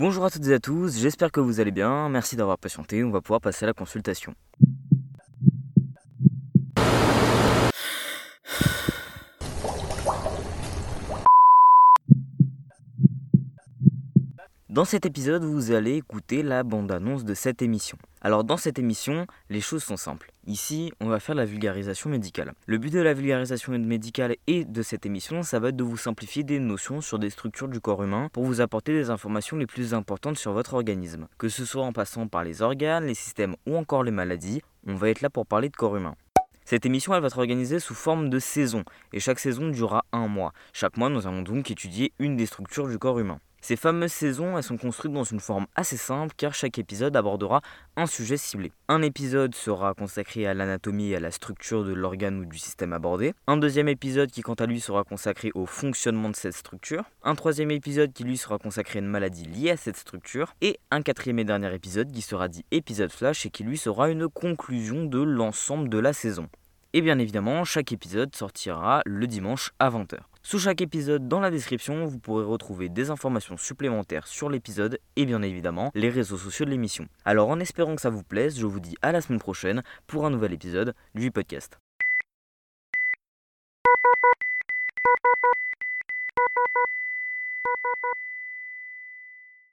Bonjour à toutes et à tous, j'espère que vous allez bien, merci d'avoir patienté, on va pouvoir passer à la consultation. Dans cet épisode, vous allez écouter la bande-annonce de cette émission. Alors dans cette émission, les choses sont simples. Ici, on va faire la vulgarisation médicale. Le but de la vulgarisation médicale et de cette émission, ça va être de vous simplifier des notions sur des structures du corps humain pour vous apporter des informations les plus importantes sur votre organisme. Que ce soit en passant par les organes, les systèmes ou encore les maladies, on va être là pour parler de corps humain. Cette émission, elle va être organisée sous forme de saison, et chaque saison durera un mois. Chaque mois, nous allons donc étudier une des structures du corps humain. Ces fameuses saisons, elles sont construites dans une forme assez simple car chaque épisode abordera un sujet ciblé. Un épisode sera consacré à l'anatomie et à la structure de l'organe ou du système abordé. Un deuxième épisode qui quant à lui sera consacré au fonctionnement de cette structure. Un troisième épisode qui lui sera consacré à une maladie liée à cette structure. Et un quatrième et dernier épisode qui sera dit épisode flash et qui lui sera une conclusion de l'ensemble de la saison. Et bien évidemment, chaque épisode sortira le dimanche à 20h. Sous chaque épisode, dans la description, vous pourrez retrouver des informations supplémentaires sur l'épisode et bien évidemment les réseaux sociaux de l'émission. Alors en espérant que ça vous plaise, je vous dis à la semaine prochaine pour un nouvel épisode du podcast.